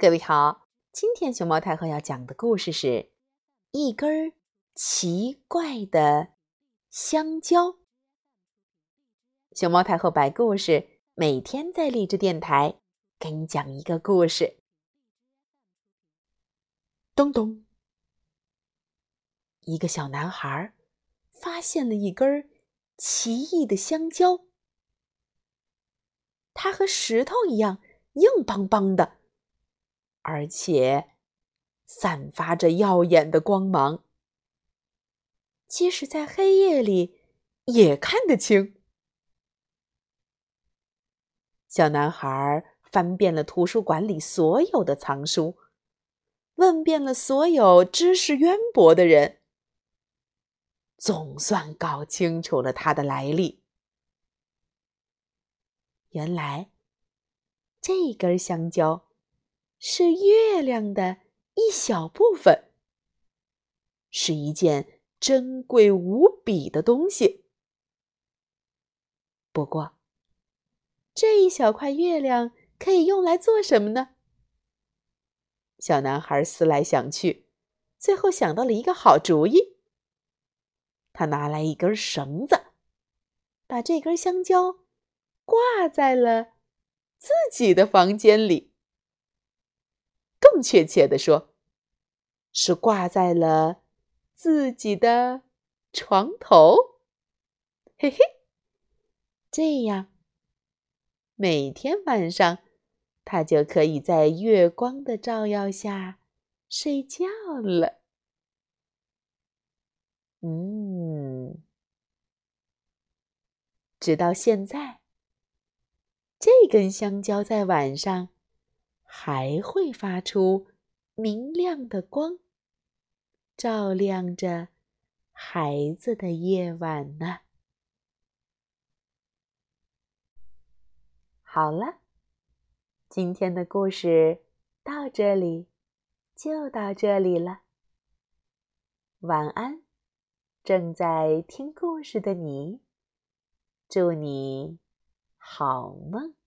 各位好，今天熊猫太后要讲的故事是一根奇怪的香蕉。熊猫太后摆故事，每天在励志电台给你讲一个故事。咚咚，一个小男孩发现了一根奇异的香蕉，它和石头一样硬邦邦的。而且散发着耀眼的光芒，即使在黑夜里也看得清。小男孩翻遍了图书馆里所有的藏书，问遍了所有知识渊博的人，总算搞清楚了它的来历。原来，这根香蕉。是月亮的一小部分，是一件珍贵无比的东西。不过，这一小块月亮可以用来做什么呢？小男孩思来想去，最后想到了一个好主意。他拿来一根绳子，把这根香蕉挂在了自己的房间里。确切的说，是挂在了自己的床头。嘿嘿，这样每天晚上，他就可以在月光的照耀下睡觉了。嗯，直到现在，这根香蕉在晚上。还会发出明亮的光，照亮着孩子的夜晚呢。好了，今天的故事到这里就到这里了。晚安，正在听故事的你，祝你好梦。